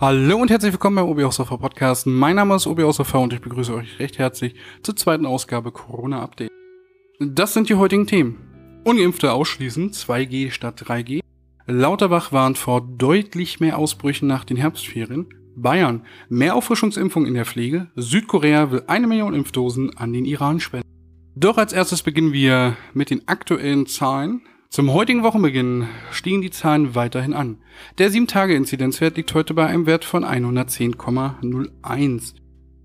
Hallo und herzlich willkommen beim OB Ausdorfer Podcast. Mein Name ist OB Ausdorfer und ich begrüße euch recht herzlich zur zweiten Ausgabe Corona Update. Das sind die heutigen Themen. Ungeimpfte ausschließen, 2G statt 3G. Lauterbach warnt vor deutlich mehr Ausbrüchen nach den Herbstferien. Bayern, mehr Auffrischungsimpfung in der Pflege. Südkorea will eine Million Impfdosen an den Iran spenden. Doch als erstes beginnen wir mit den aktuellen Zahlen. Zum heutigen Wochenbeginn stiegen die Zahlen weiterhin an. Der 7-Tage-Inzidenzwert liegt heute bei einem Wert von 110,01.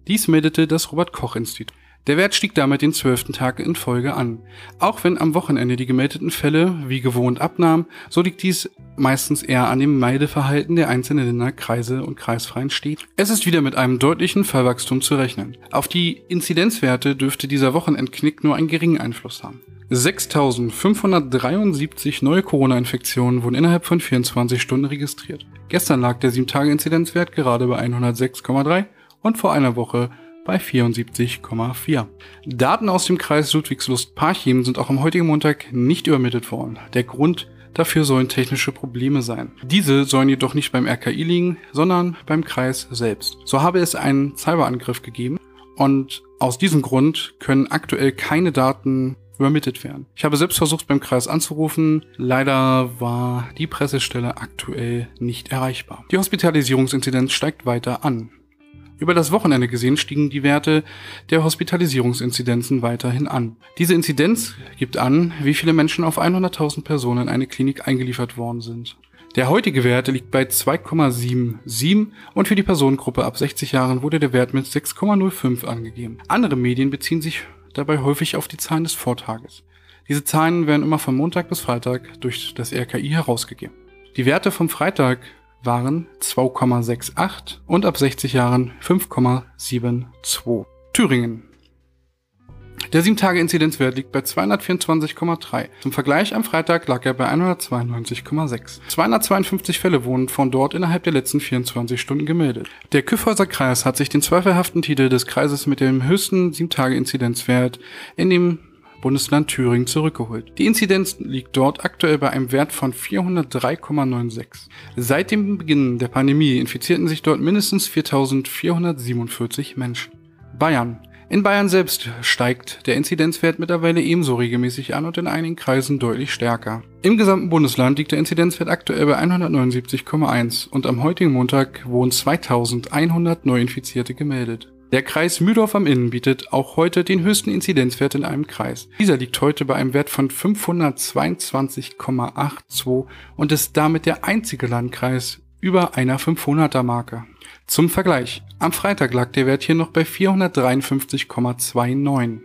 Dies meldete das Robert-Koch-Institut. Der Wert stieg damit den zwölften Tag in Folge an. Auch wenn am Wochenende die gemeldeten Fälle wie gewohnt abnahmen, so liegt dies meistens eher an dem Meideverhalten der einzelnen Länder, Kreise und kreisfreien Städte. Es ist wieder mit einem deutlichen Fallwachstum zu rechnen. Auf die Inzidenzwerte dürfte dieser Wochenendknick nur einen geringen Einfluss haben. 6.573 neue Corona-Infektionen wurden innerhalb von 24 Stunden registriert. Gestern lag der 7-Tage-Inzidenzwert gerade bei 106,3 und vor einer Woche bei 74,4. Daten aus dem Kreis Ludwigslust-Parchim sind auch am heutigen Montag nicht übermittelt worden. Der Grund dafür sollen technische Probleme sein. Diese sollen jedoch nicht beim RKI liegen, sondern beim Kreis selbst. So habe es einen Cyberangriff gegeben und aus diesem Grund können aktuell keine Daten übermittelt werden. Ich habe selbst versucht, beim Kreis anzurufen. Leider war die Pressestelle aktuell nicht erreichbar. Die Hospitalisierungsinzidenz steigt weiter an. Über das Wochenende gesehen stiegen die Werte der Hospitalisierungsinzidenzen weiterhin an. Diese Inzidenz gibt an, wie viele Menschen auf 100.000 Personen in eine Klinik eingeliefert worden sind. Der heutige Wert liegt bei 2,77 und für die Personengruppe ab 60 Jahren wurde der Wert mit 6,05 angegeben. Andere Medien beziehen sich dabei häufig auf die Zahlen des Vortages. Diese Zahlen werden immer von Montag bis Freitag durch das RKI herausgegeben. Die Werte vom Freitag waren 2,68 und ab 60 Jahren 5,72. Thüringen. Der 7-Tage-Inzidenzwert liegt bei 224,3. Zum Vergleich am Freitag lag er bei 192,6. 252 Fälle wurden von dort innerhalb der letzten 24 Stunden gemeldet. Der Kyffhäuser Kreis hat sich den zweifelhaften Titel des Kreises mit dem höchsten 7-Tage-Inzidenzwert in dem Bundesland Thüringen zurückgeholt. Die Inzidenz liegt dort aktuell bei einem Wert von 403,96. Seit dem Beginn der Pandemie infizierten sich dort mindestens 4447 Menschen. Bayern. In Bayern selbst steigt der Inzidenzwert mittlerweile ebenso regelmäßig an und in einigen Kreisen deutlich stärker. Im gesamten Bundesland liegt der Inzidenzwert aktuell bei 179,1 und am heutigen Montag wurden 2100 Neuinfizierte gemeldet. Der Kreis Mühldorf am Inn bietet auch heute den höchsten Inzidenzwert in einem Kreis. Dieser liegt heute bei einem Wert von 522,82 und ist damit der einzige Landkreis über einer 500er Marke. Zum Vergleich, am Freitag lag der Wert hier noch bei 453,29.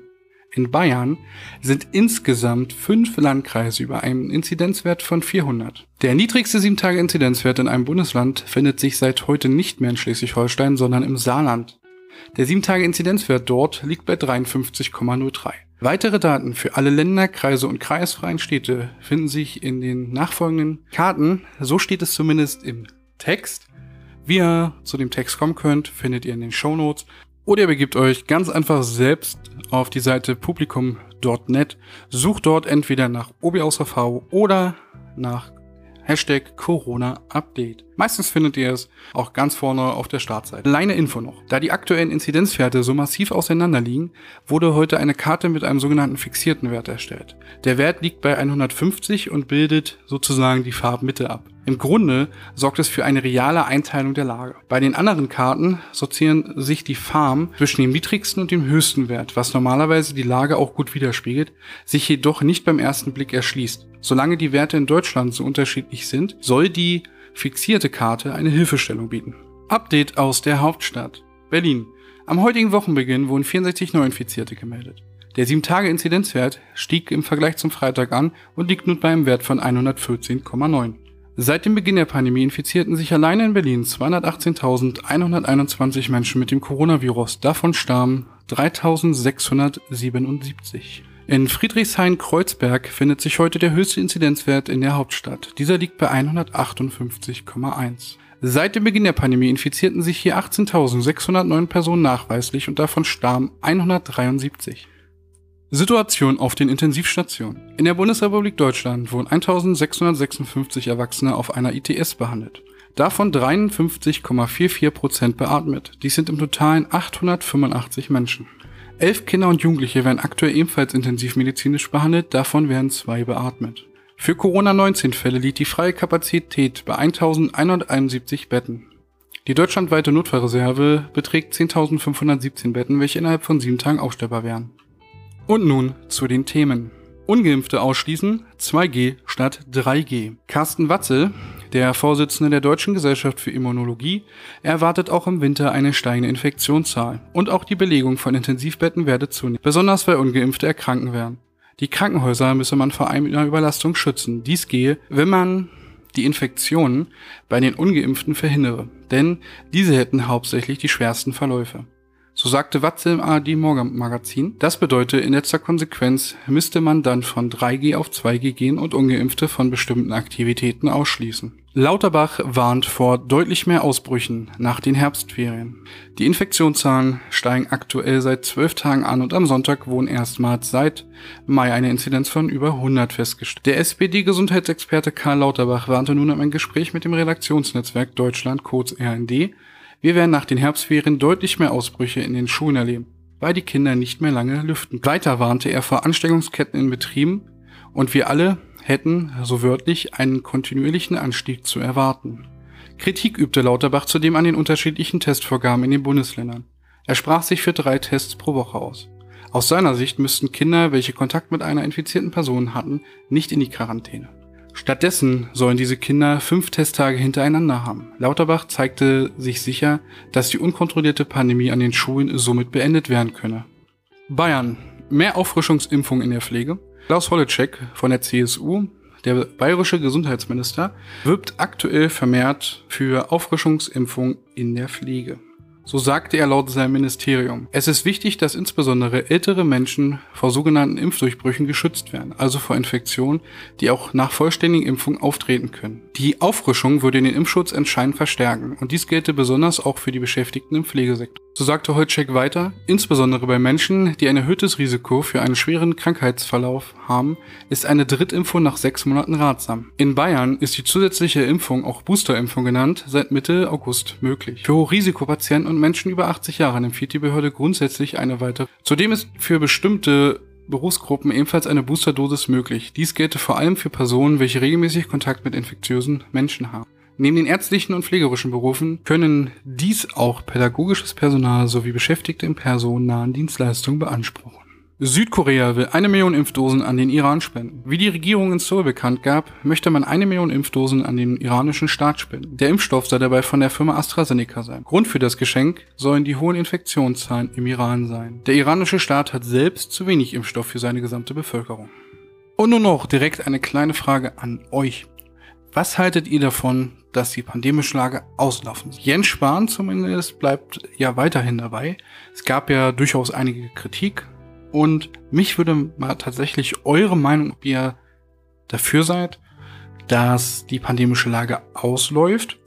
In Bayern sind insgesamt fünf Landkreise über einen Inzidenzwert von 400. Der niedrigste 7-Tage-Inzidenzwert in einem Bundesland findet sich seit heute nicht mehr in Schleswig-Holstein, sondern im Saarland. Der 7-Tage-Inzidenzwert dort liegt bei 53,03. Weitere Daten für alle Länder, Kreise und kreisfreien Städte finden sich in den nachfolgenden Karten. So steht es zumindest im Text. Wie ihr zu dem Text kommen könnt, findet ihr in den Show Notes. Oder ihr begibt euch ganz einfach selbst auf die Seite publikum.net, sucht dort entweder nach OBAusV oder nach Hashtag Corona Update. Meistens findet ihr es auch ganz vorne auf der Startseite. Kleine Info noch. Da die aktuellen Inzidenzwerte so massiv auseinander liegen, wurde heute eine Karte mit einem sogenannten fixierten Wert erstellt. Der Wert liegt bei 150 und bildet sozusagen die Farbmitte ab. Im Grunde sorgt es für eine reale Einteilung der Lage. Bei den anderen Karten sortieren sich die Farben zwischen dem niedrigsten und dem höchsten Wert, was normalerweise die Lage auch gut widerspiegelt, sich jedoch nicht beim ersten Blick erschließt. Solange die Werte in Deutschland so unterschiedlich sind, soll die fixierte Karte eine Hilfestellung bieten. Update aus der Hauptstadt. Berlin. Am heutigen Wochenbeginn wurden 64 Neuinfizierte gemeldet. Der 7-Tage-Inzidenzwert stieg im Vergleich zum Freitag an und liegt nun bei einem Wert von 114,9. Seit dem Beginn der Pandemie infizierten sich alleine in Berlin 218.121 Menschen mit dem Coronavirus. Davon starben 3.677. In Friedrichshain-Kreuzberg findet sich heute der höchste Inzidenzwert in der Hauptstadt. Dieser liegt bei 158,1. Seit dem Beginn der Pandemie infizierten sich hier 18.609 Personen nachweislich und davon starben 173. Situation auf den Intensivstationen. In der Bundesrepublik Deutschland wurden 1656 Erwachsene auf einer ITS behandelt. davon 53,44 Prozent beatmet. Dies sind im Totalen 885 Menschen. Elf Kinder und Jugendliche werden aktuell ebenfalls intensivmedizinisch behandelt, davon werden zwei beatmet. Für Corona-19-Fälle liegt die freie Kapazität bei 1171 Betten. Die deutschlandweite Notfallreserve beträgt 10.517 Betten, welche innerhalb von sieben Tagen aufstellbar wären. Und nun zu den Themen. Ungeimpfte ausschließen, 2G statt 3G. Carsten Watzel, der Vorsitzende der Deutschen Gesellschaft für Immunologie, erwartet auch im Winter eine steigende Infektionszahl und auch die Belegung von Intensivbetten werde zunehmen, besonders weil Ungeimpfte erkranken werden. Die Krankenhäuser müsse man vor einer Überlastung schützen. Dies gehe, wenn man die Infektionen bei den Ungeimpften verhindere, denn diese hätten hauptsächlich die schwersten Verläufe. So sagte Watze im ARD Morgen Magazin. Das bedeutet, in letzter Konsequenz müsste man dann von 3G auf 2G gehen und Ungeimpfte von bestimmten Aktivitäten ausschließen. Lauterbach warnt vor deutlich mehr Ausbrüchen nach den Herbstferien. Die Infektionszahlen steigen aktuell seit zwölf Tagen an und am Sonntag wurden erstmals seit Mai eine Inzidenz von über 100 festgestellt. Der SPD-Gesundheitsexperte Karl Lauterbach warnte nun in einem Gespräch mit dem Redaktionsnetzwerk Deutschland, kurz RND, wir werden nach den Herbstferien deutlich mehr Ausbrüche in den Schulen erleben, weil die Kinder nicht mehr lange lüften. Weiter warnte er vor Ansteckungsketten in Betrieben und wir alle hätten, so wörtlich, einen kontinuierlichen Anstieg zu erwarten. Kritik übte Lauterbach zudem an den unterschiedlichen Testvorgaben in den Bundesländern. Er sprach sich für drei Tests pro Woche aus. Aus seiner Sicht müssten Kinder, welche Kontakt mit einer infizierten Person hatten, nicht in die Quarantäne. Stattdessen sollen diese Kinder fünf Testtage hintereinander haben. Lauterbach zeigte sich sicher, dass die unkontrollierte Pandemie an den Schulen somit beendet werden könne. Bayern. Mehr Auffrischungsimpfung in der Pflege. Klaus Holleczek von der CSU, der bayerische Gesundheitsminister, wirbt aktuell vermehrt für Auffrischungsimpfung in der Pflege. So sagte er laut seinem Ministerium. Es ist wichtig, dass insbesondere ältere Menschen vor sogenannten Impfdurchbrüchen geschützt werden, also vor Infektionen, die auch nach vollständigen Impfungen auftreten können. Die Auffrischung würde den Impfschutz entscheidend verstärken und dies gelte besonders auch für die Beschäftigten im Pflegesektor. So sagte Holtschek weiter, insbesondere bei Menschen, die ein erhöhtes Risiko für einen schweren Krankheitsverlauf haben, ist eine Drittimpfung nach sechs Monaten ratsam. In Bayern ist die zusätzliche Impfung, auch Boosterimpfung genannt, seit Mitte August möglich. Für Hochrisikopatienten und Menschen über 80 Jahren empfiehlt die Behörde grundsätzlich eine weitere. Zudem ist für bestimmte Berufsgruppen ebenfalls eine Boosterdosis möglich. Dies gelte vor allem für Personen, welche regelmäßig Kontakt mit infektiösen Menschen haben. Neben den ärztlichen und pflegerischen Berufen können dies auch pädagogisches Personal sowie Beschäftigte in personennahen Dienstleistungen beanspruchen. Südkorea will eine Million Impfdosen an den Iran spenden. Wie die Regierung in Seoul bekannt gab, möchte man eine Million Impfdosen an den iranischen Staat spenden. Der Impfstoff soll dabei von der Firma AstraZeneca sein. Grund für das Geschenk sollen die hohen Infektionszahlen im Iran sein. Der iranische Staat hat selbst zu wenig Impfstoff für seine gesamte Bevölkerung. Und nun noch direkt eine kleine Frage an euch. Was haltet ihr davon, dass die pandemische Lage auslaufen? Jens Spahn zumindest bleibt ja weiterhin dabei. Es gab ja durchaus einige Kritik und mich würde mal tatsächlich eure Meinung, ob ihr dafür seid, dass die pandemische Lage ausläuft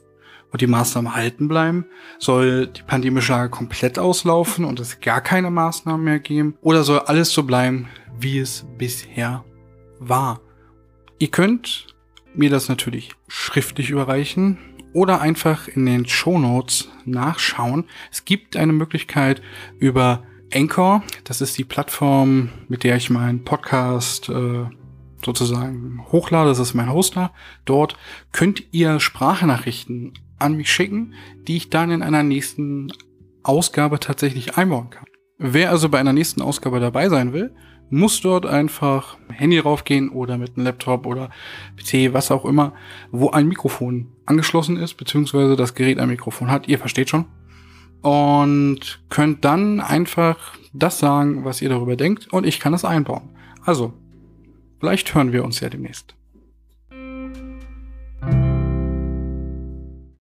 und die Maßnahmen halten bleiben? Soll die pandemische Lage komplett auslaufen und es gar keine Maßnahmen mehr geben? Oder soll alles so bleiben, wie es bisher war? Ihr könnt mir das natürlich schriftlich überreichen oder einfach in den Show Notes nachschauen. Es gibt eine Möglichkeit über Anchor. Das ist die Plattform, mit der ich meinen Podcast äh, sozusagen hochlade. Das ist mein Hoster. Dort könnt ihr Sprachnachrichten an mich schicken, die ich dann in einer nächsten Ausgabe tatsächlich einbauen kann. Wer also bei einer nächsten Ausgabe dabei sein will, muss dort einfach Handy raufgehen oder mit einem Laptop oder PC, was auch immer, wo ein Mikrofon angeschlossen ist, beziehungsweise das Gerät ein Mikrofon hat. Ihr versteht schon und könnt dann einfach das sagen, was ihr darüber denkt und ich kann es einbauen. Also, vielleicht hören wir uns ja demnächst.